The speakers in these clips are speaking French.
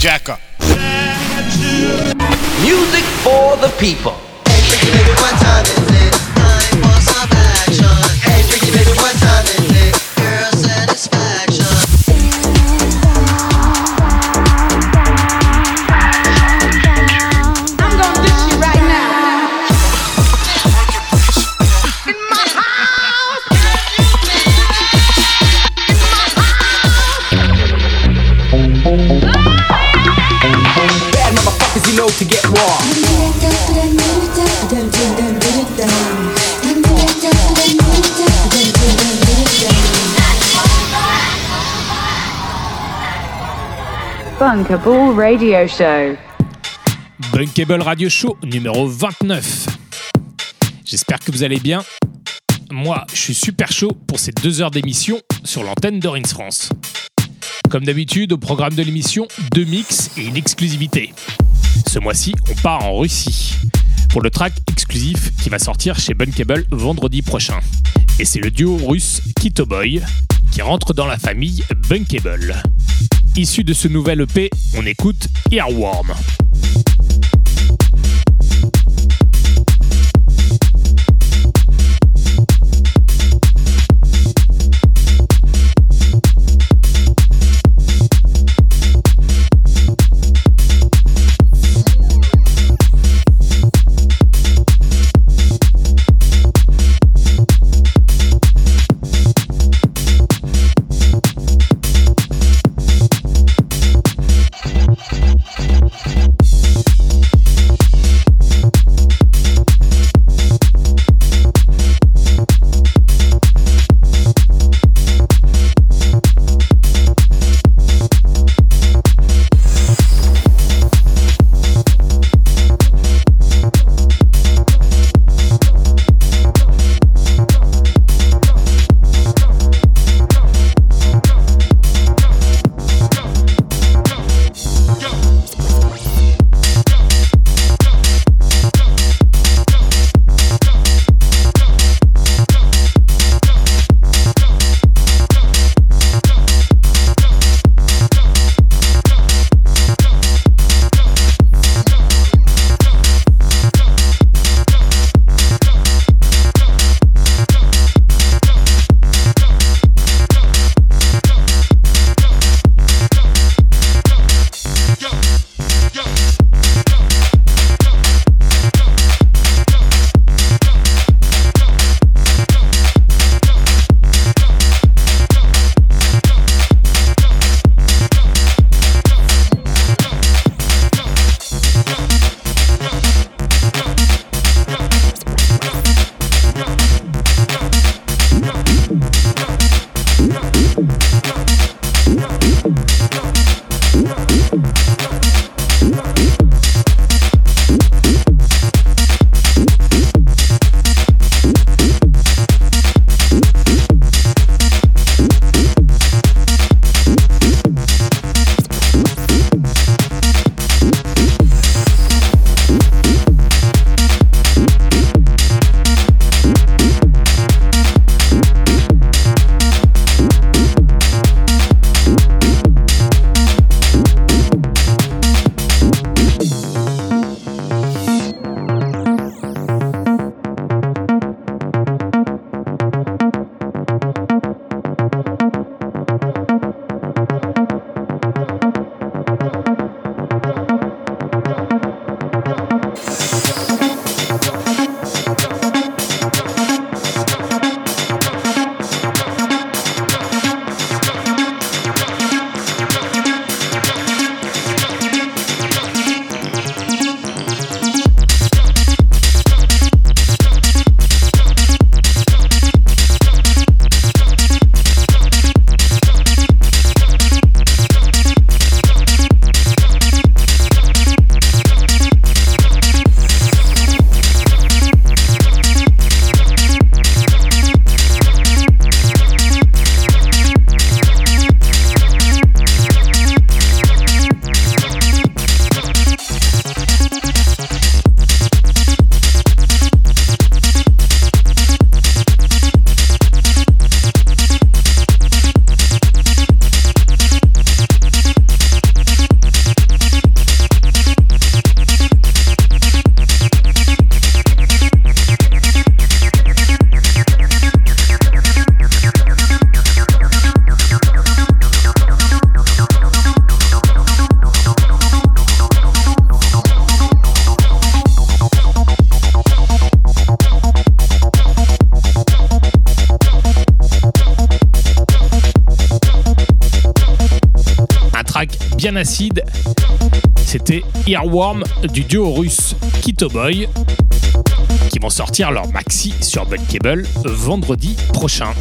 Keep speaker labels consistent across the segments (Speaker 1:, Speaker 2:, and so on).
Speaker 1: Jack up.
Speaker 2: Music for the people.
Speaker 3: Bunkable Radio Show.
Speaker 4: Radio Show numéro 29. J'espère que vous allez bien. Moi, je suis super chaud pour ces deux heures d'émission sur l'antenne d'Orins France. Comme d'habitude, au programme de l'émission, deux mix et une exclusivité. Ce mois-ci, on part en Russie pour le track exclusif qui va sortir chez Bunkable vendredi prochain. Et c'est le duo russe Kito Boy qui rentre dans la famille Bunkable. Issu de ce nouvel EP, on écoute Earworm. C'était Earworm du duo russe Kito Boy qui vont sortir leur maxi sur Cable vendredi prochain.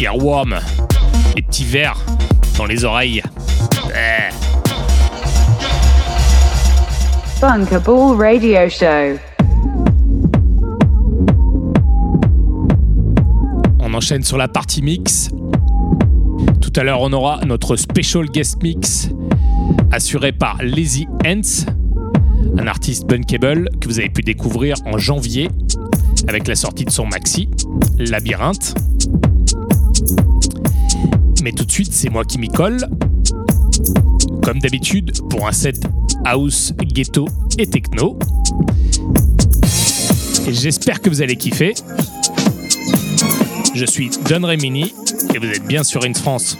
Speaker 4: Earworm, les petits verres dans les oreilles. Eh.
Speaker 3: Radio Show.
Speaker 4: On enchaîne sur la partie mix. Tout à l'heure, on aura notre special guest mix assuré par Lazy Ants, un artiste bunkable que vous avez pu découvrir en janvier avec la sortie de son maxi, Labyrinthe. Mais tout de suite, c'est moi qui m'y colle. Comme d'habitude, pour un set house, ghetto et techno. Et j'espère que vous allez kiffer. Je suis Don Remini et vous êtes bien sur In France.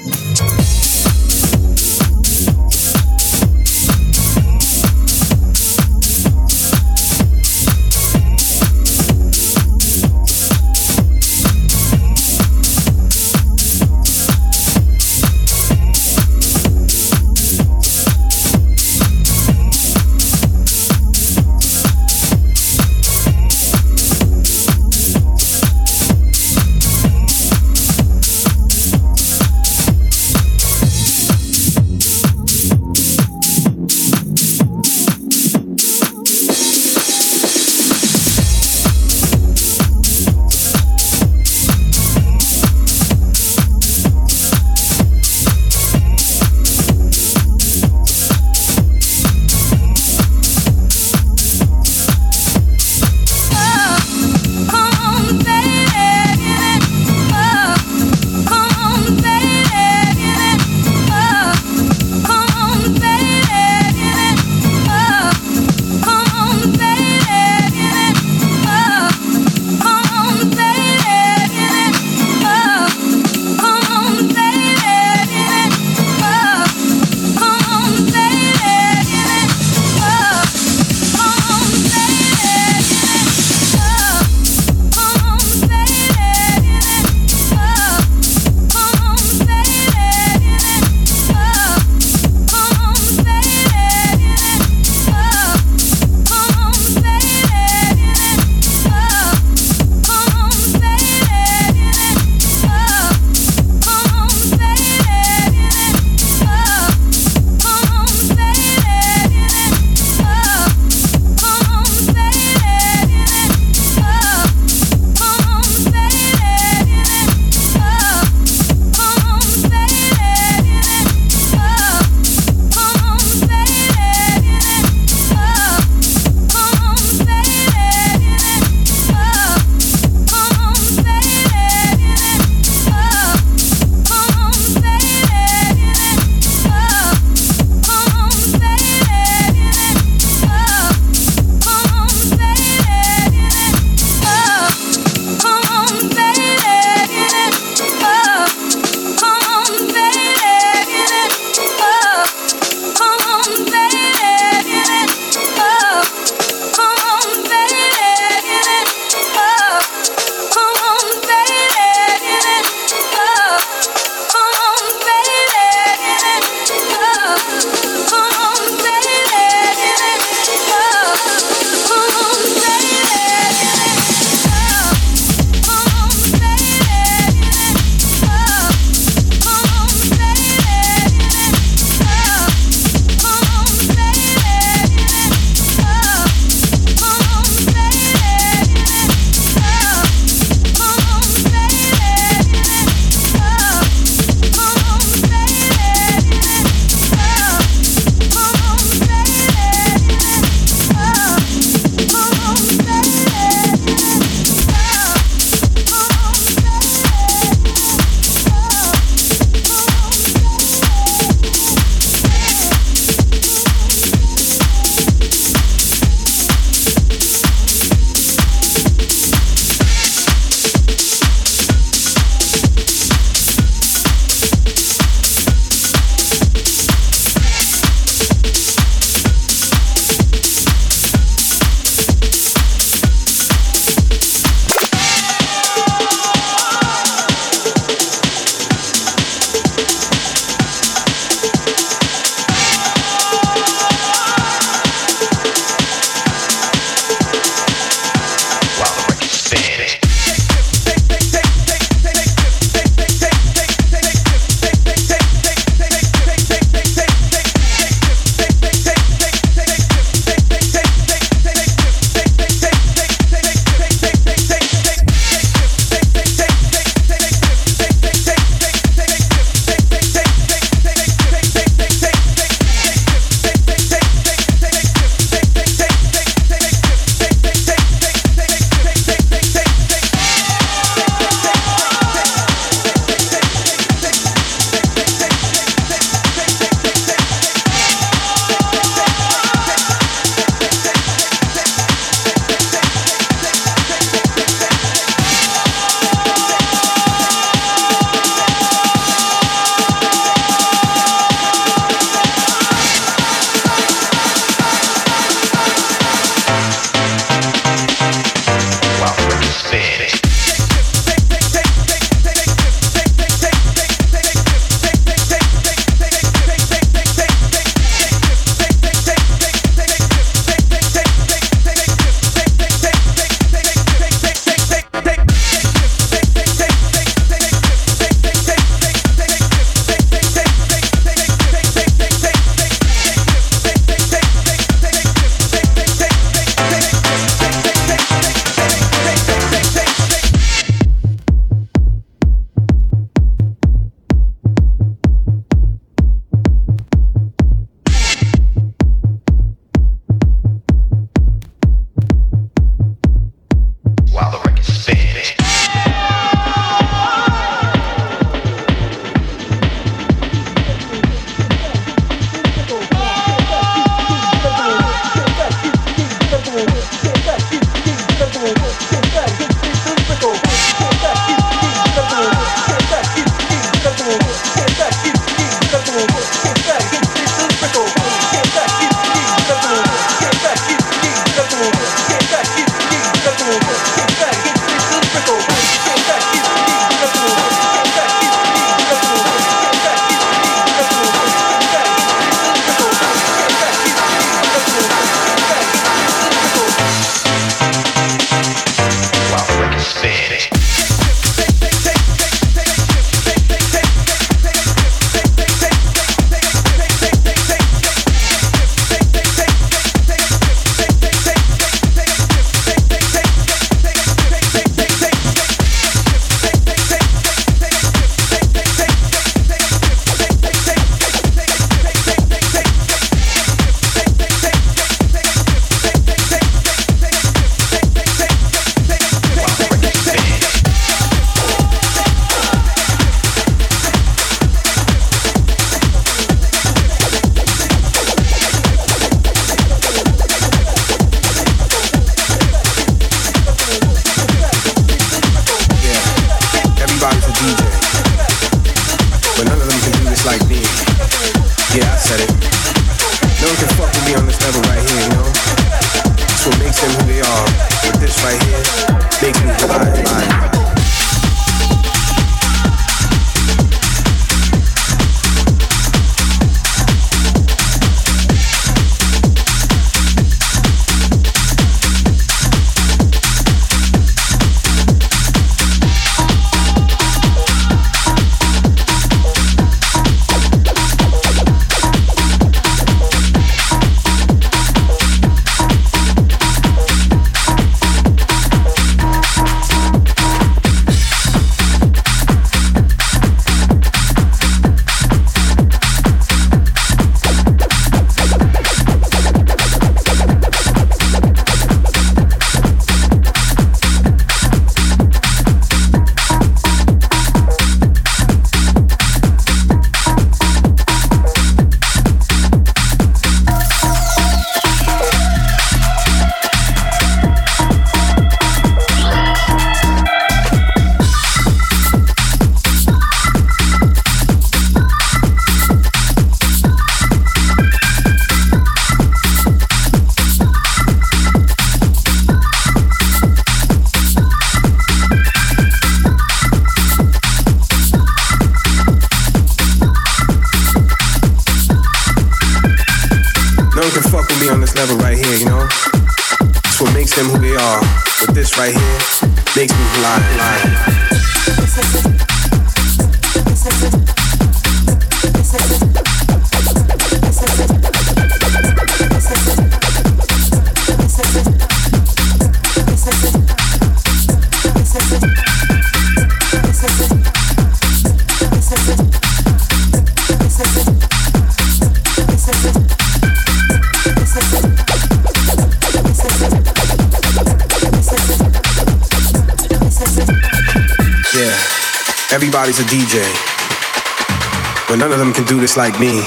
Speaker 5: This like me.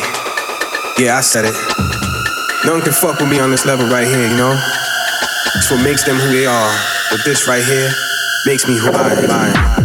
Speaker 5: Yeah, I said it. No one can fuck with me on this level right here, you know? It's what makes them who they are. But this right here makes me who I am.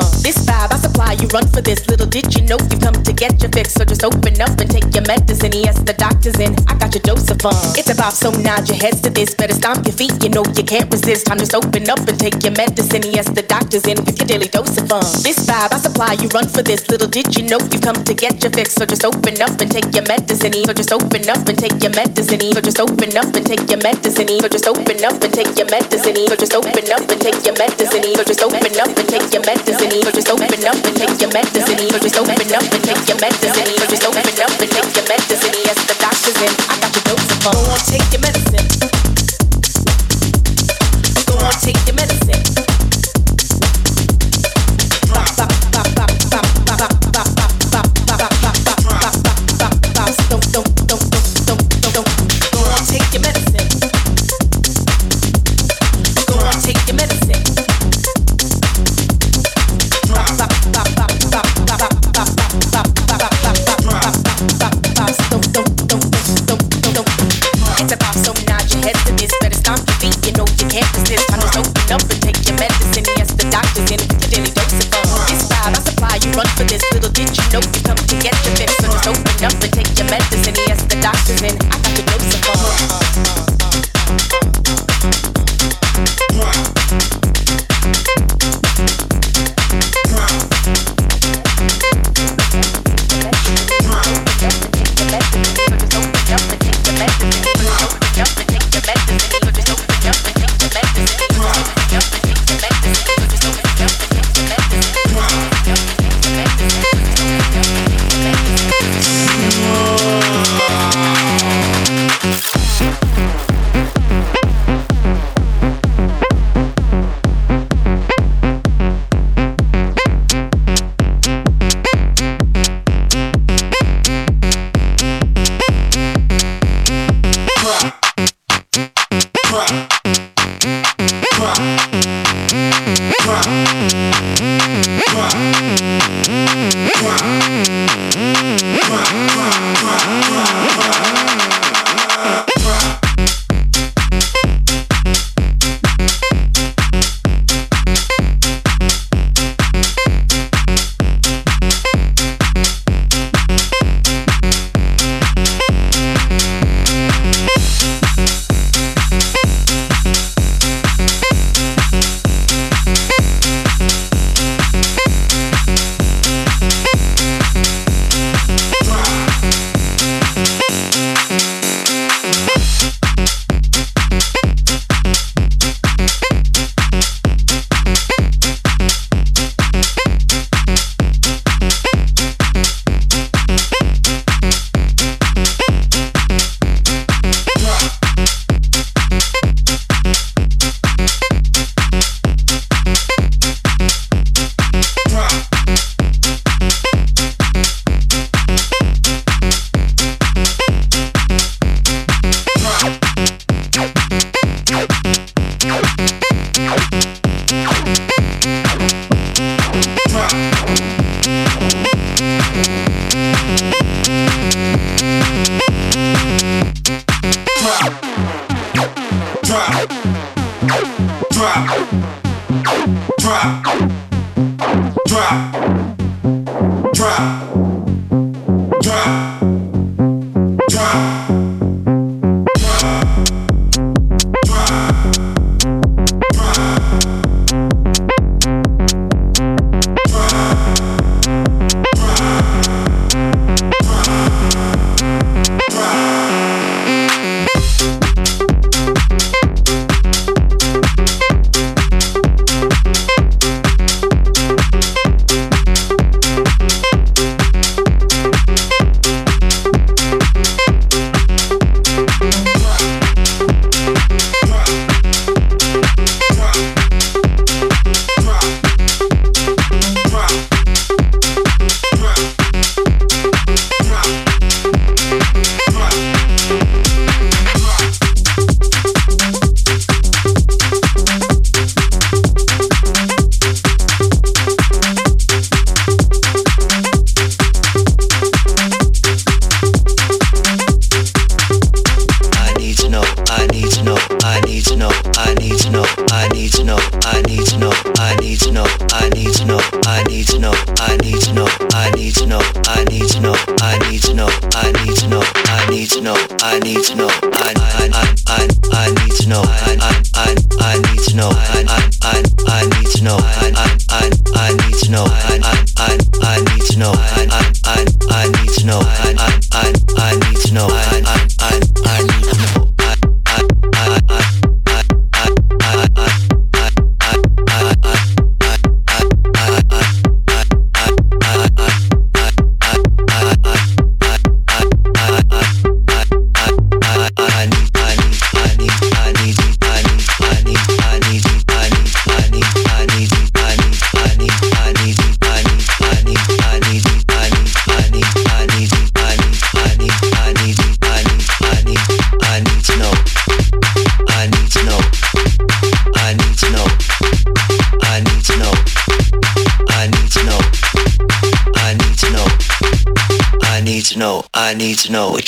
Speaker 5: Fun. This vibe I supply, you run for this. Little did you know you come to get your fix. So just open up and take your medicine. Yes, the doctor's in. I fun. It's about so nod your heads to this. Better stomp your feet, you know you can't resist. Time to open up and take your medicine. Yes, the doctor's in with your daily dose of fun. This vibe I supply, you run for this. Little did you know you come to get your fix. So just open up and take your medicine. So just open up and take your medicine. So just open up and take your medicine. So just open up and take your medicine. So just open up and take your medicine. So just open up and take your medicine. So just open up and take your medicine. So just open up and take your medicine. So just open up and take your medicine. Yes, the doctor's in. I got your dose. Go on, take your medicine. Go on, take your medicine. This. Little did you know you come to get your fix. So just open up and take your medicine. Yes, the doctor's in. I got your dose of fun.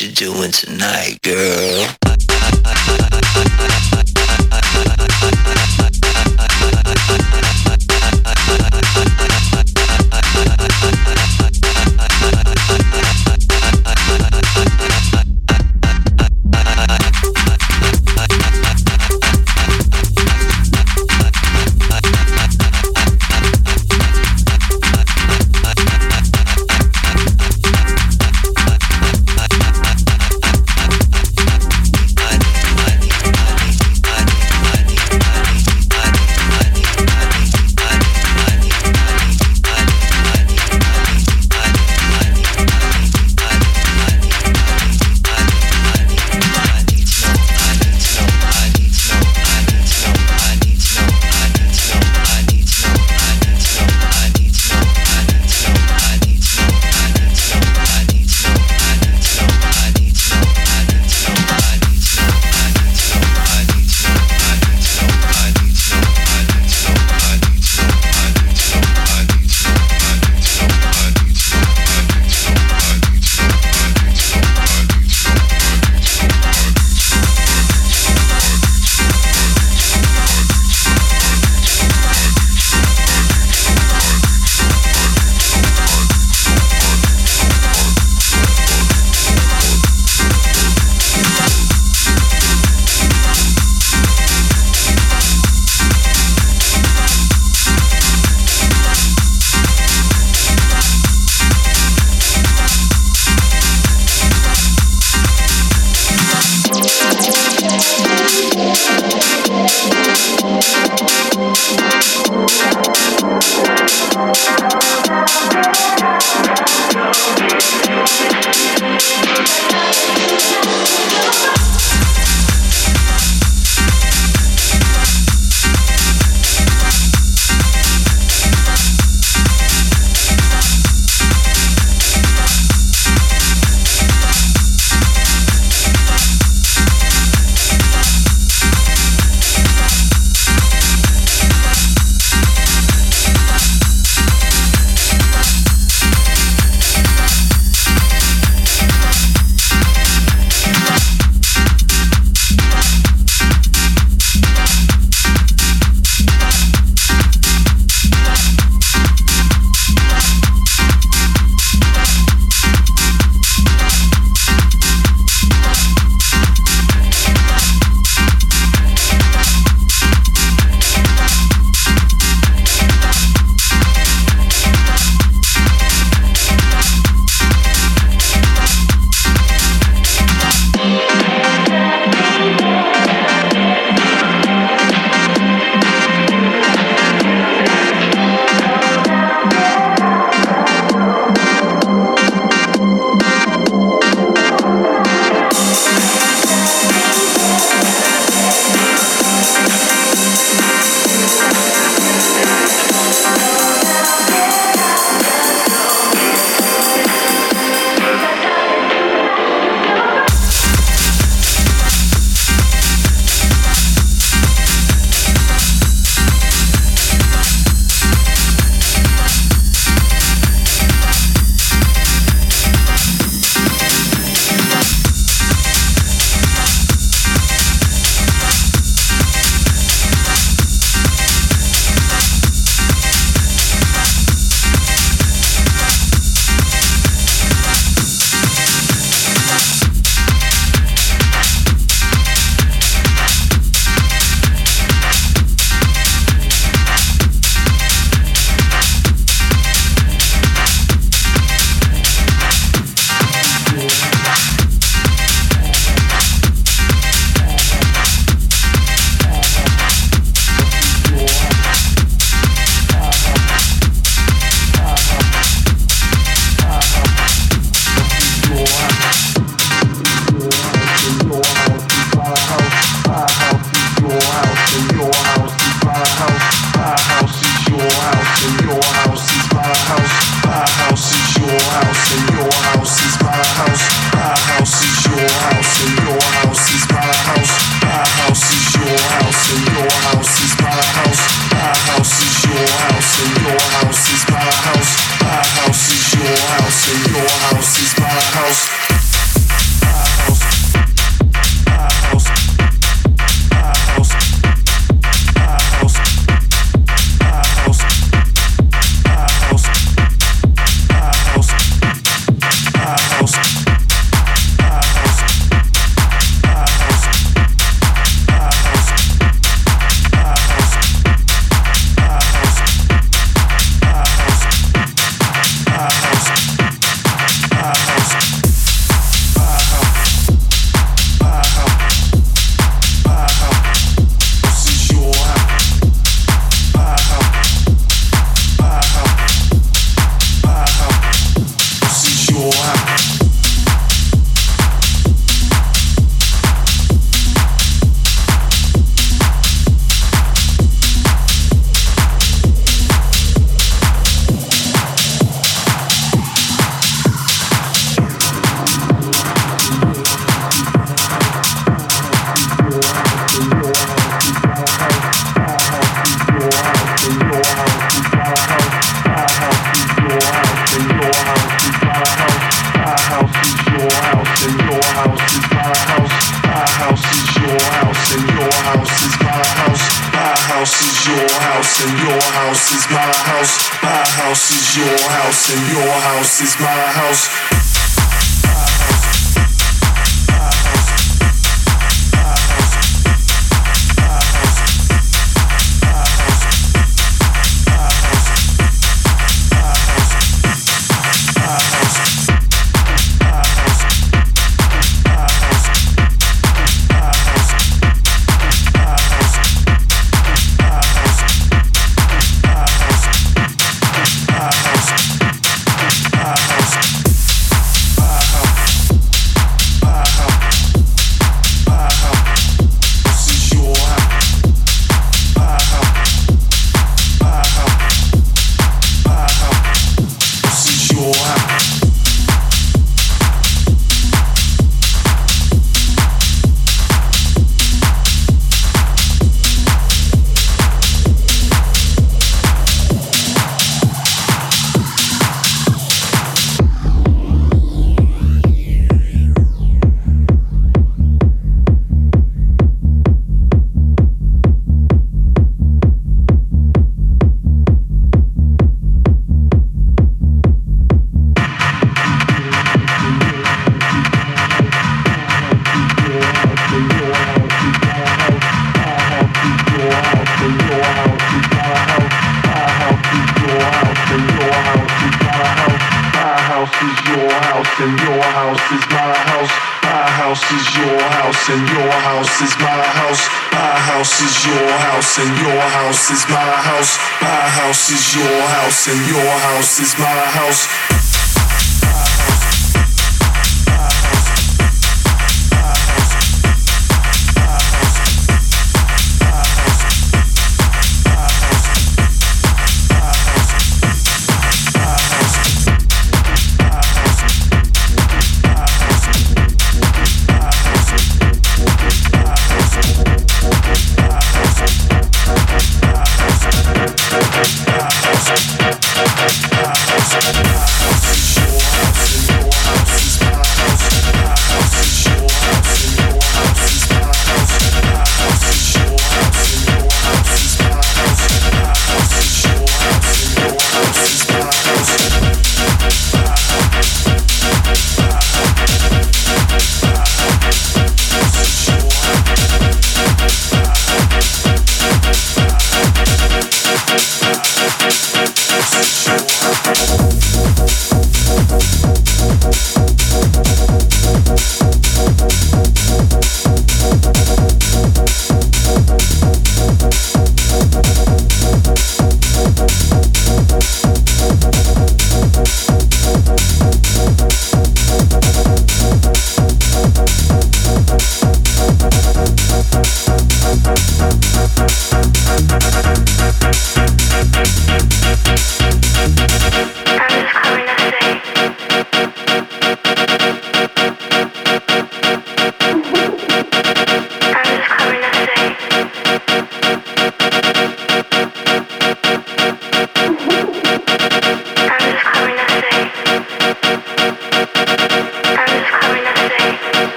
Speaker 6: you doing tonight,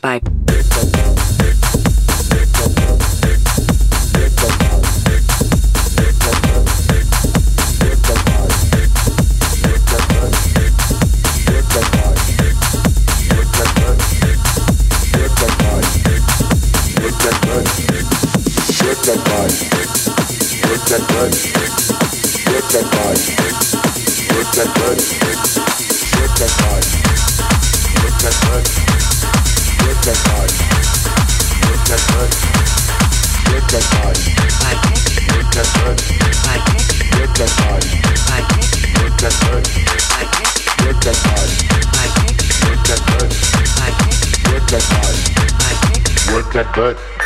Speaker 7: Bye.
Speaker 8: That butt.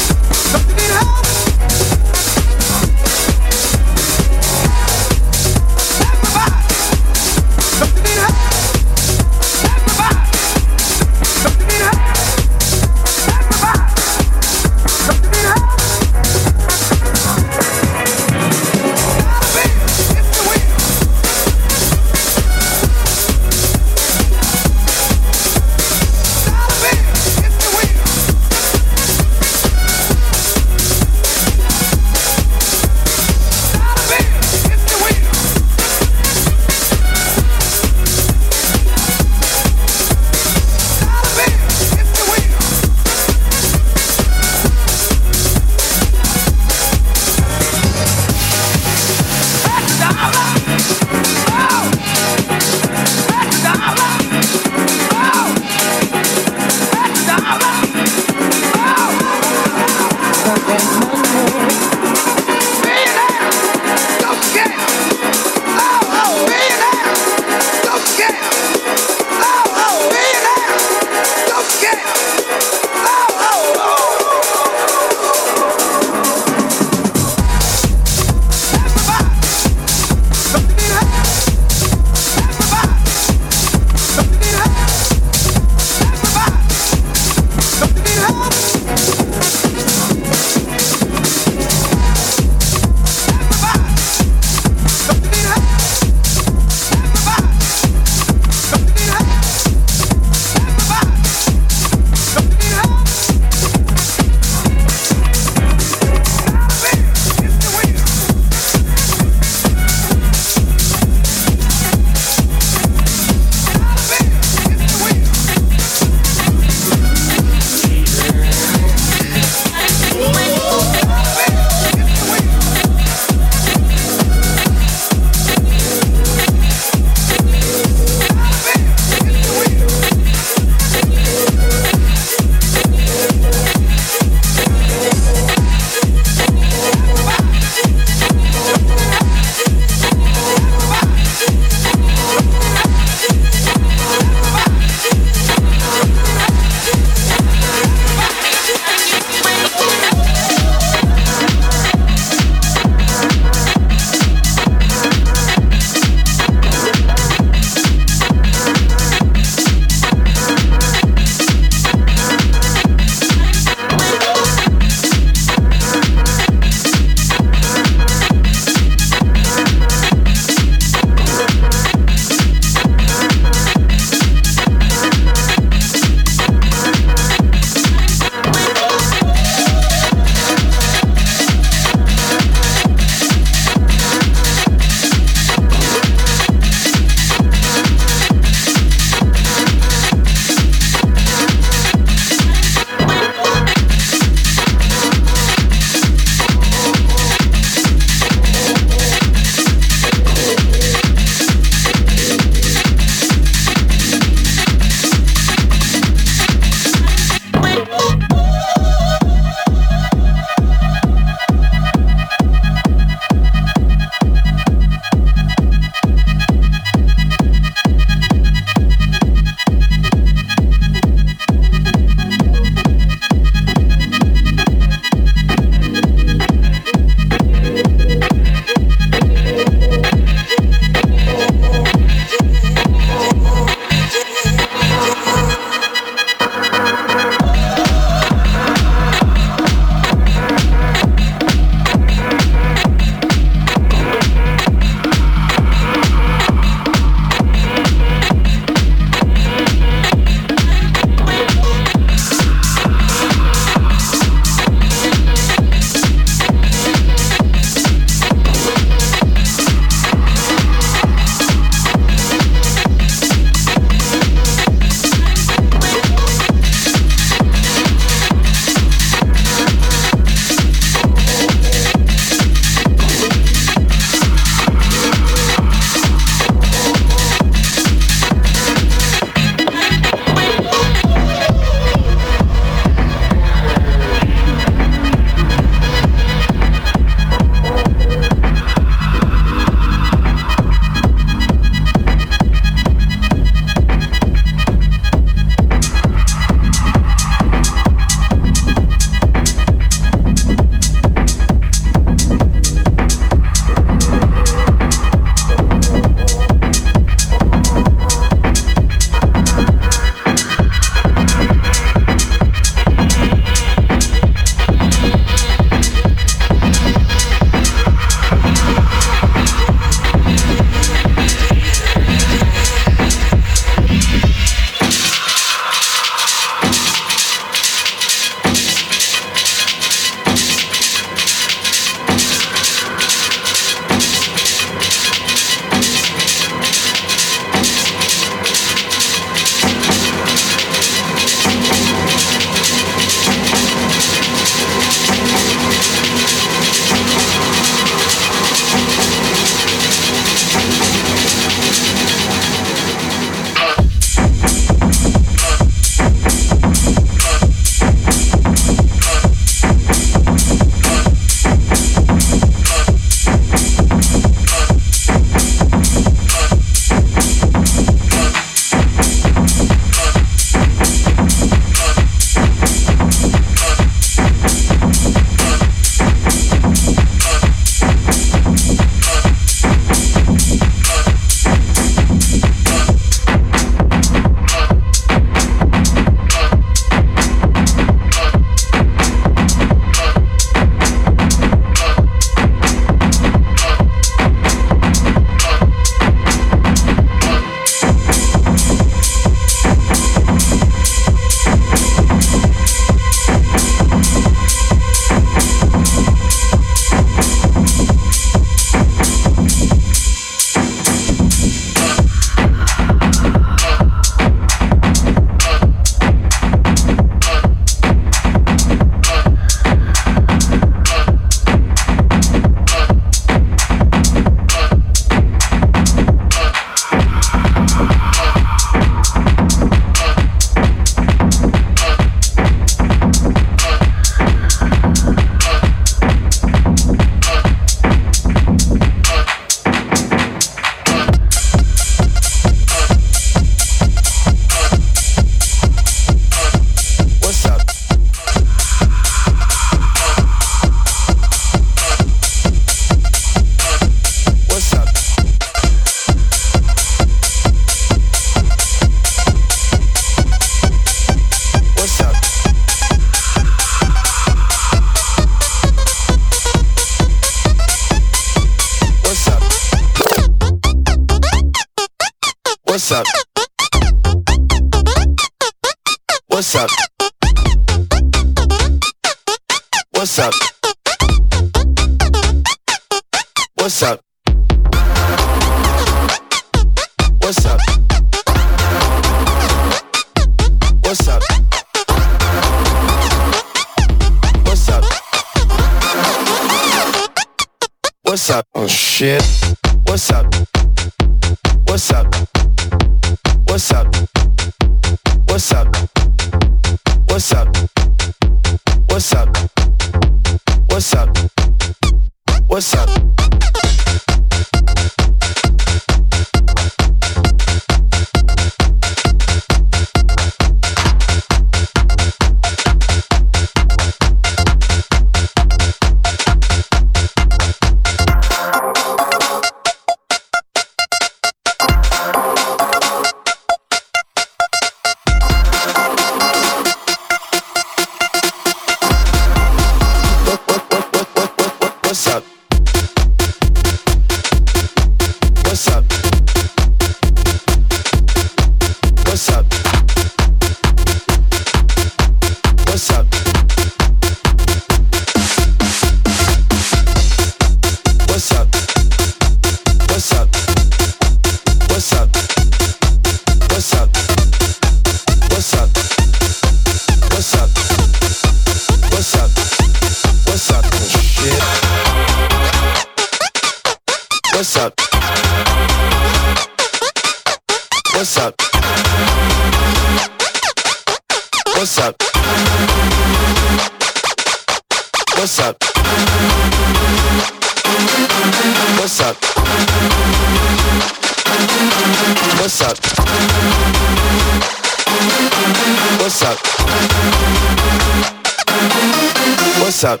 Speaker 9: Up?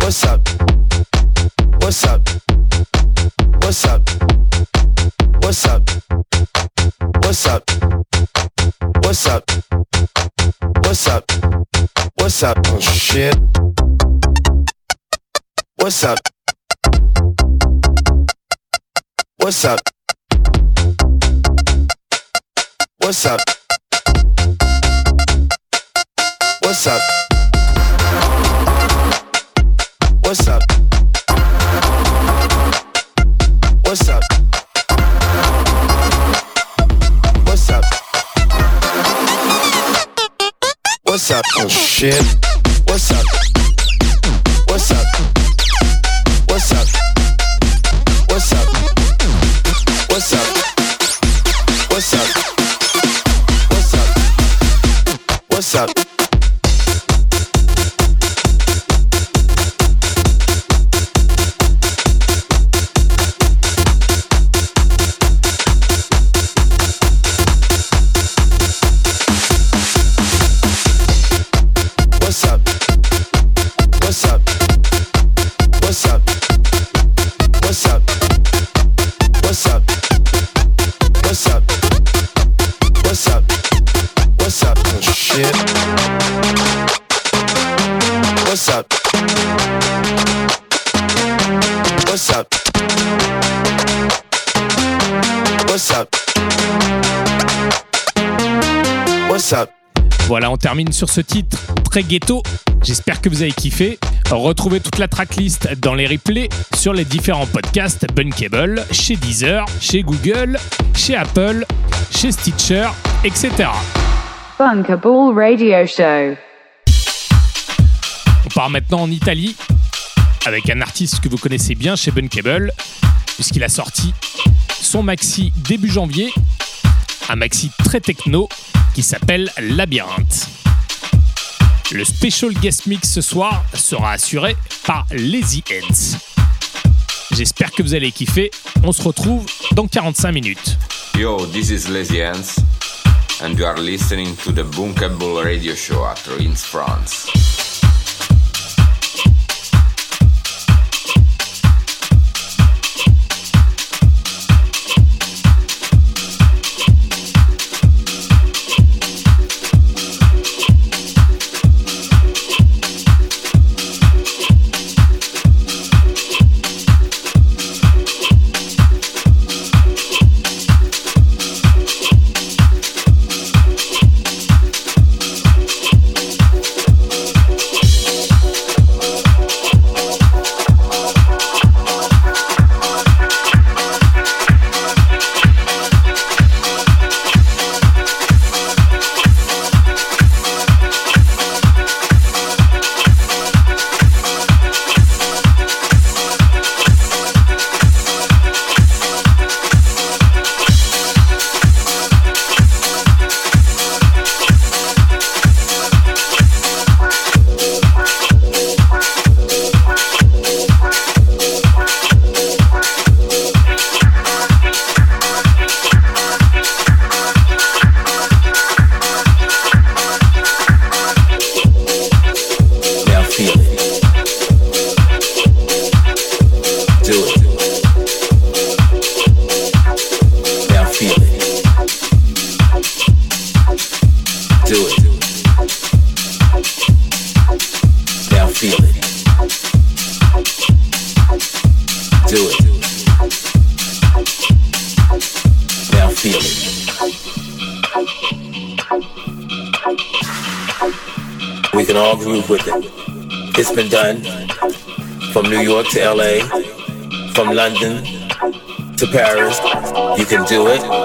Speaker 9: What's up? What's up? What's up? What's up? What's up? What's up? What's up? What's up? Oh shit. What's up? What's up? What's up? What's up? What's up? What's up? What's up? What's up? Oh shit. What's up? What's up?
Speaker 4: Termine sur ce titre très ghetto. J'espère que vous avez kiffé. Retrouvez toute la tracklist dans les replays sur les différents podcasts Bunkable, chez Deezer, chez Google, chez Apple, chez Stitcher, etc.
Speaker 3: Bunkable Radio Show.
Speaker 4: On part maintenant en Italie avec un artiste que vous connaissez bien chez Bunkable, puisqu'il a sorti son maxi début janvier, un maxi très techno qui s'appelle Labyrinthe. Le special guest mix ce soir sera assuré par Lazy Ends. J'espère que vous allez kiffer. On se retrouve dans 45 minutes.
Speaker 10: Yo, this is Lazy Ants, and you are listening to the Bunkable radio show at Reims, France.
Speaker 11: Do it,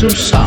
Speaker 11: to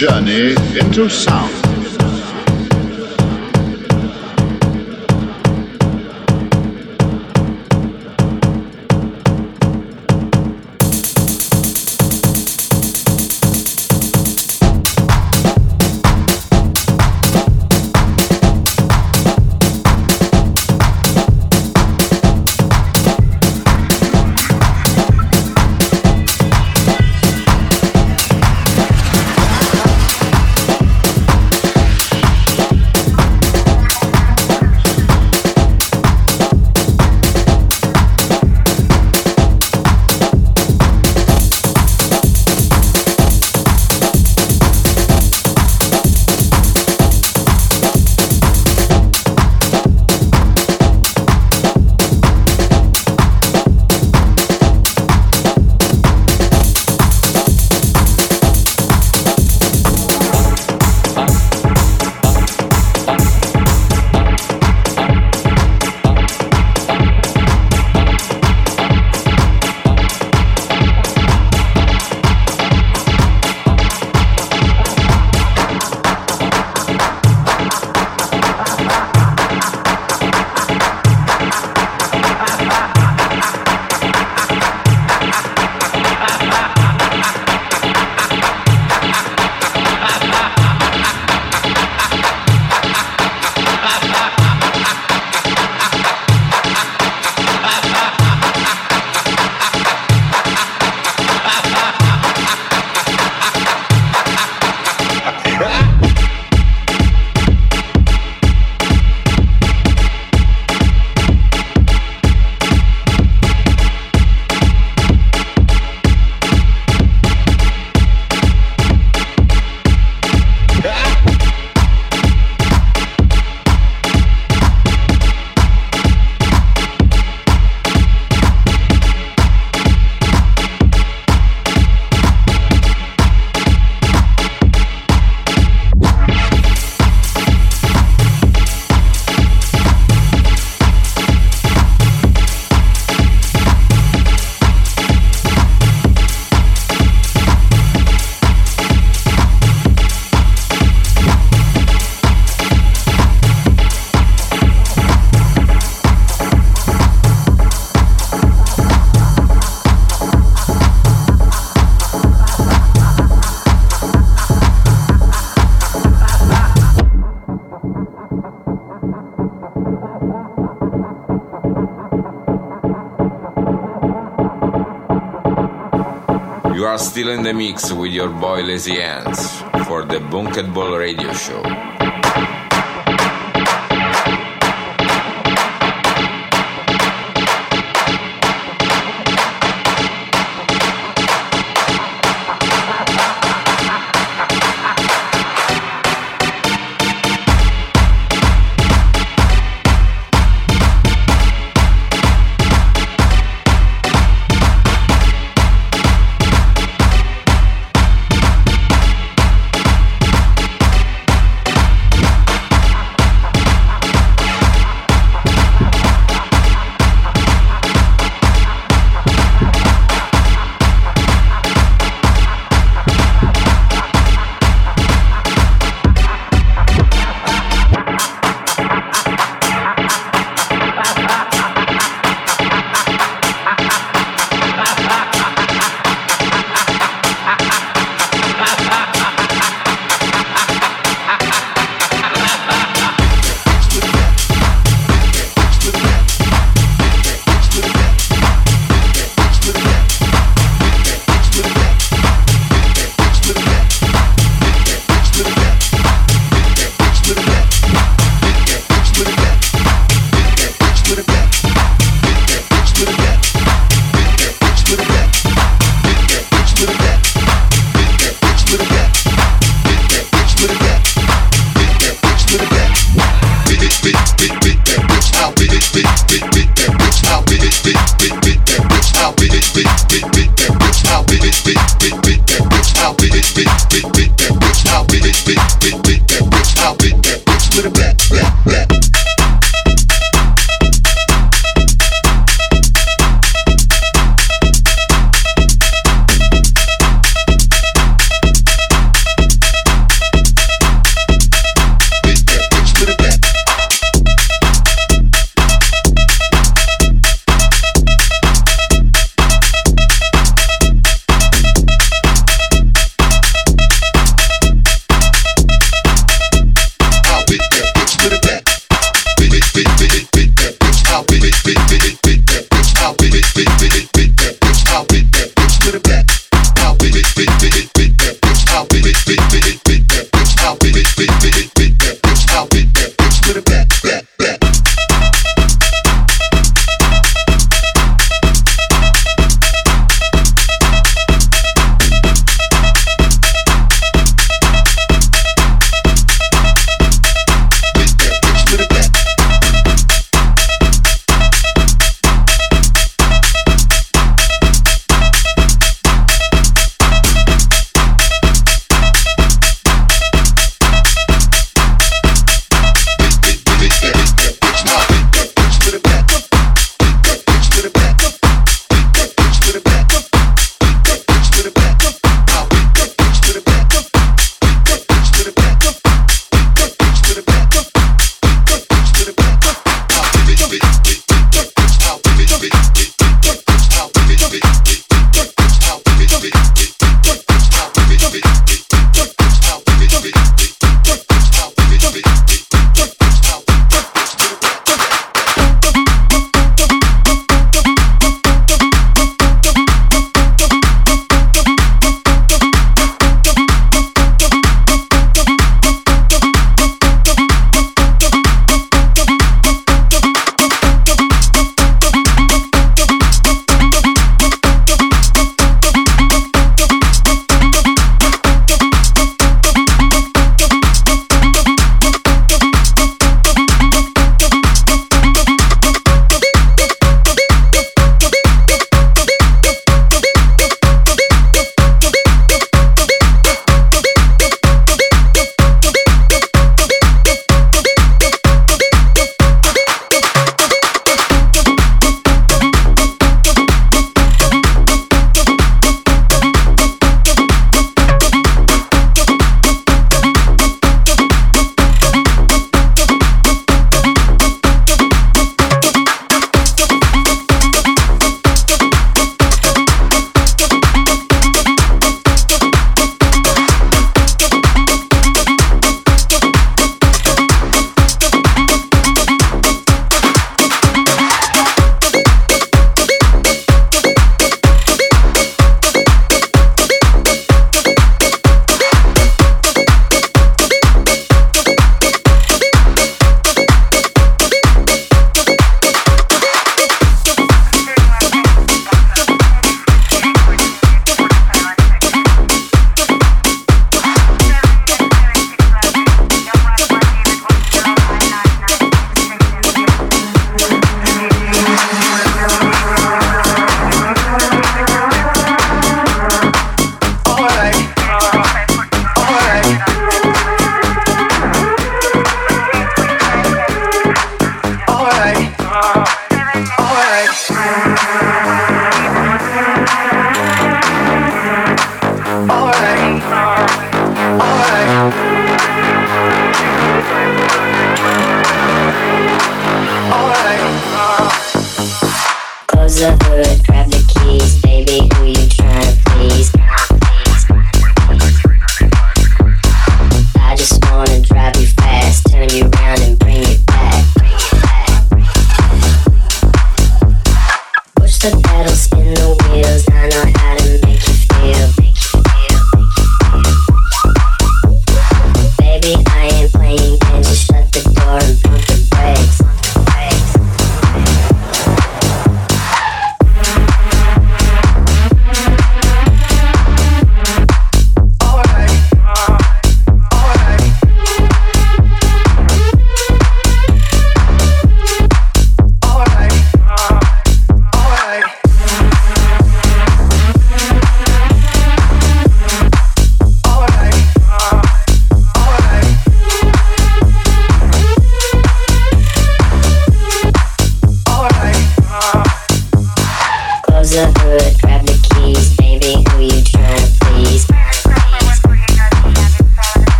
Speaker 12: journey into sound.
Speaker 10: Still in the mix with your boy Lazy Hands for the Bunked Ball Radio Show.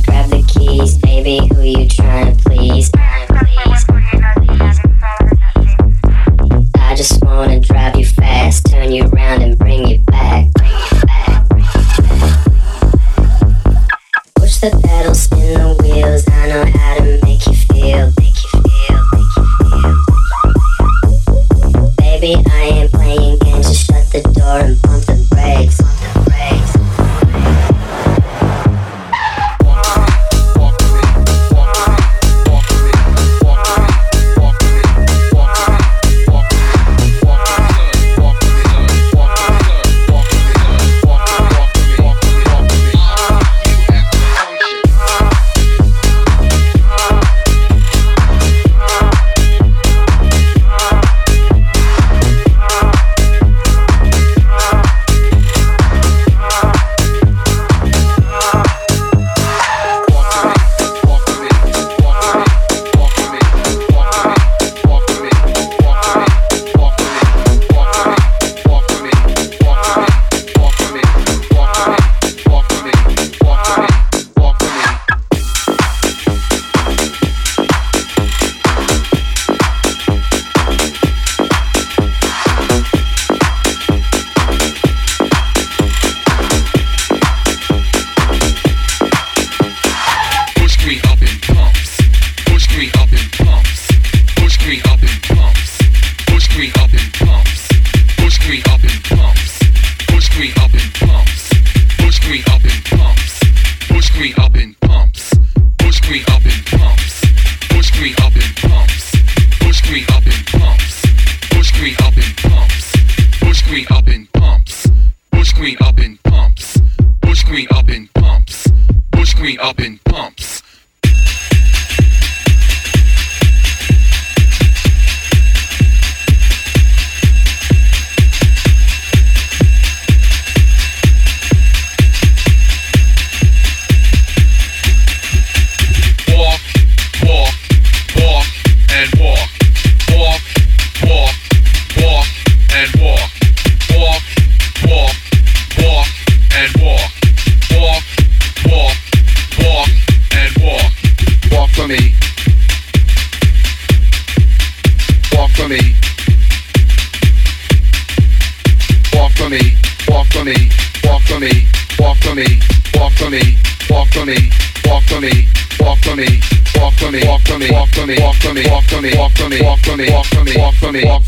Speaker 13: grab the keys, baby. Who you trying to please?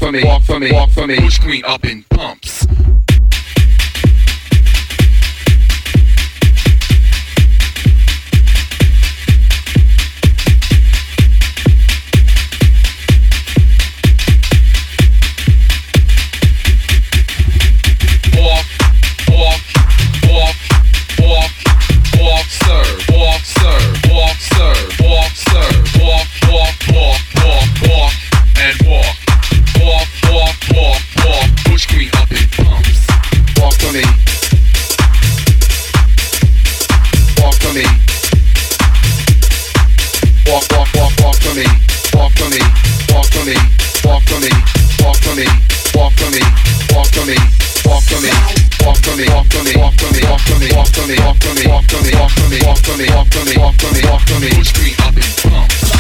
Speaker 13: for me, walk for me, walk for me, push queen up and walk for me, walk for me, push three up
Speaker 4: and pump.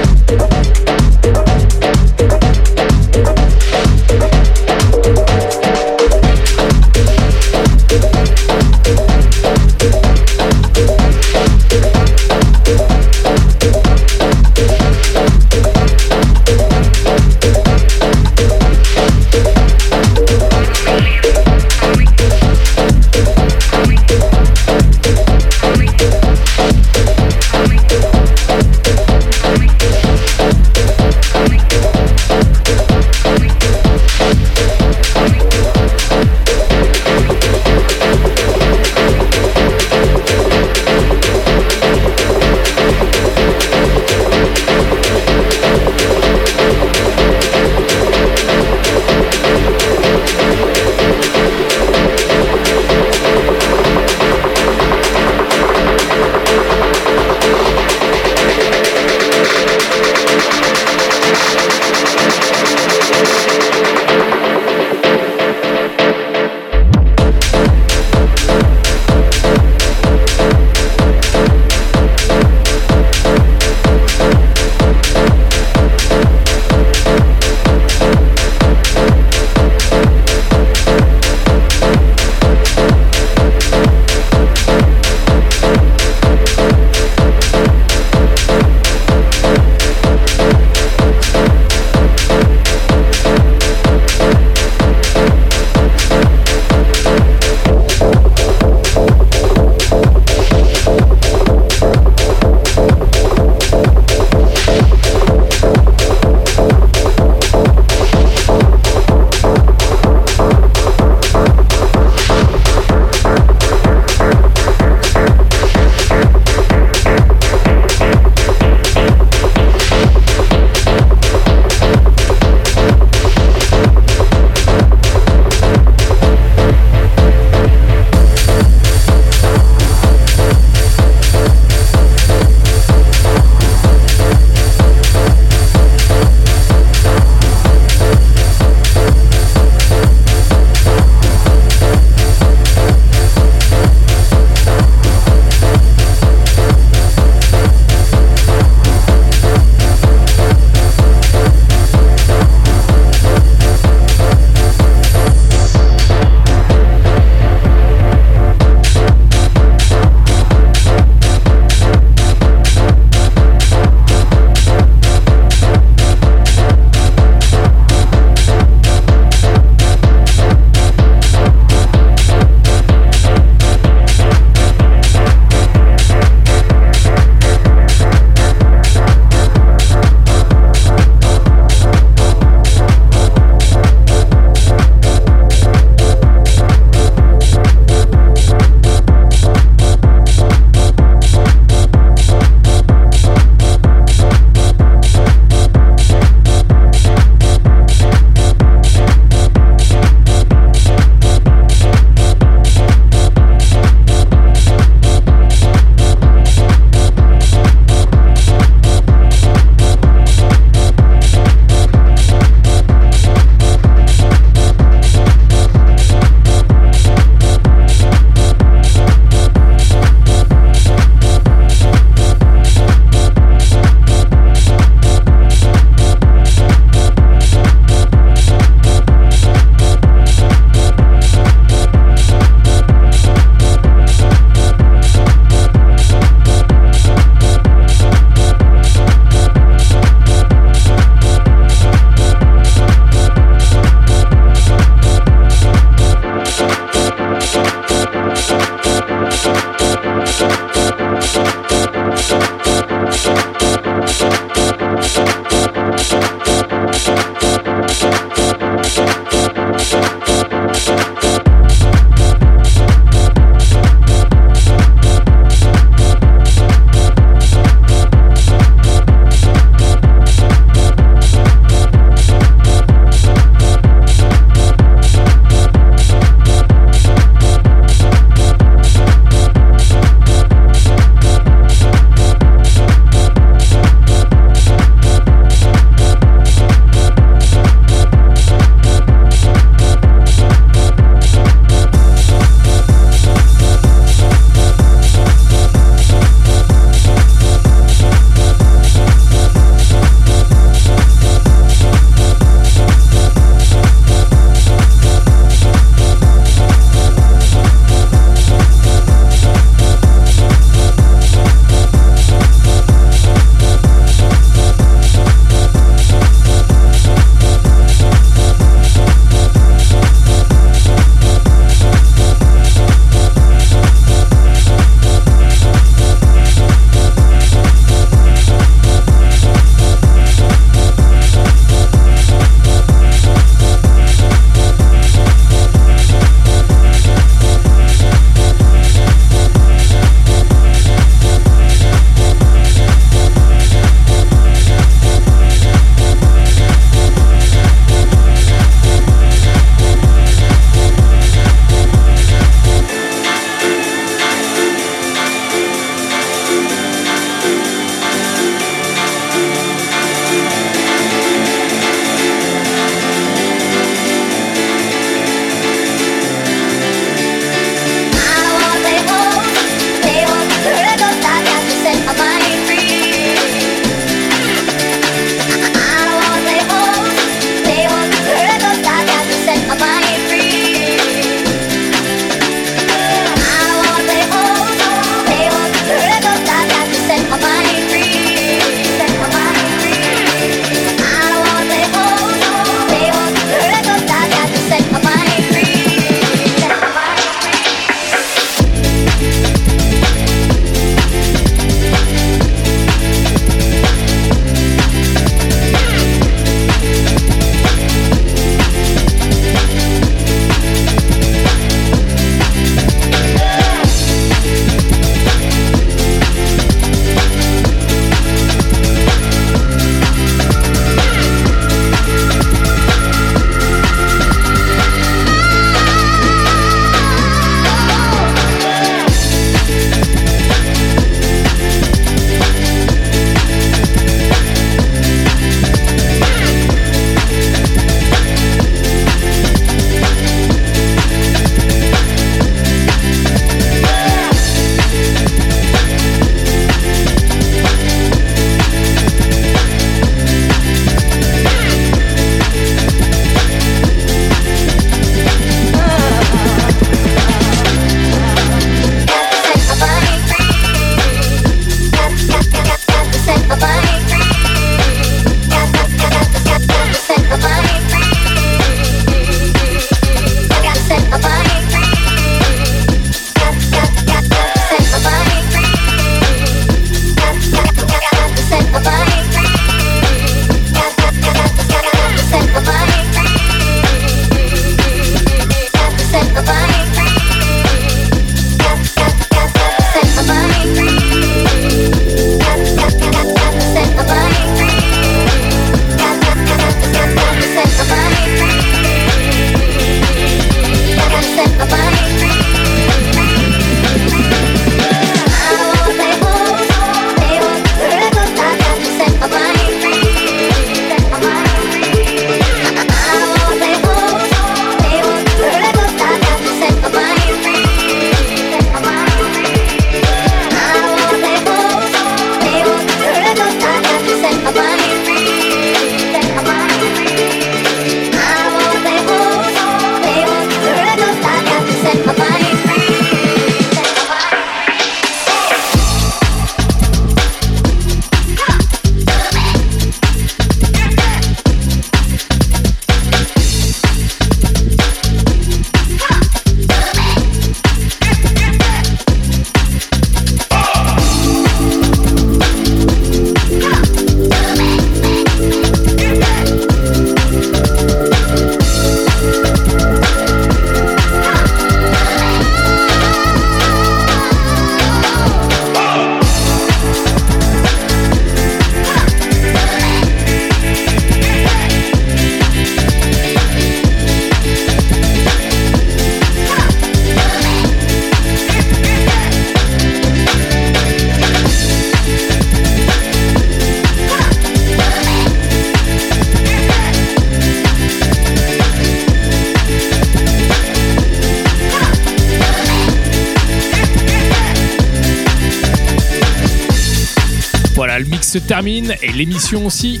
Speaker 4: Et l'émission aussi.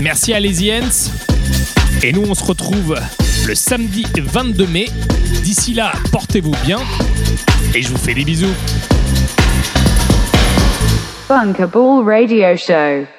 Speaker 4: Merci à les Yens. Et nous, on se retrouve le samedi 22 mai. D'ici là, portez-vous bien. Et je vous fais des bisous.
Speaker 3: Radio Show.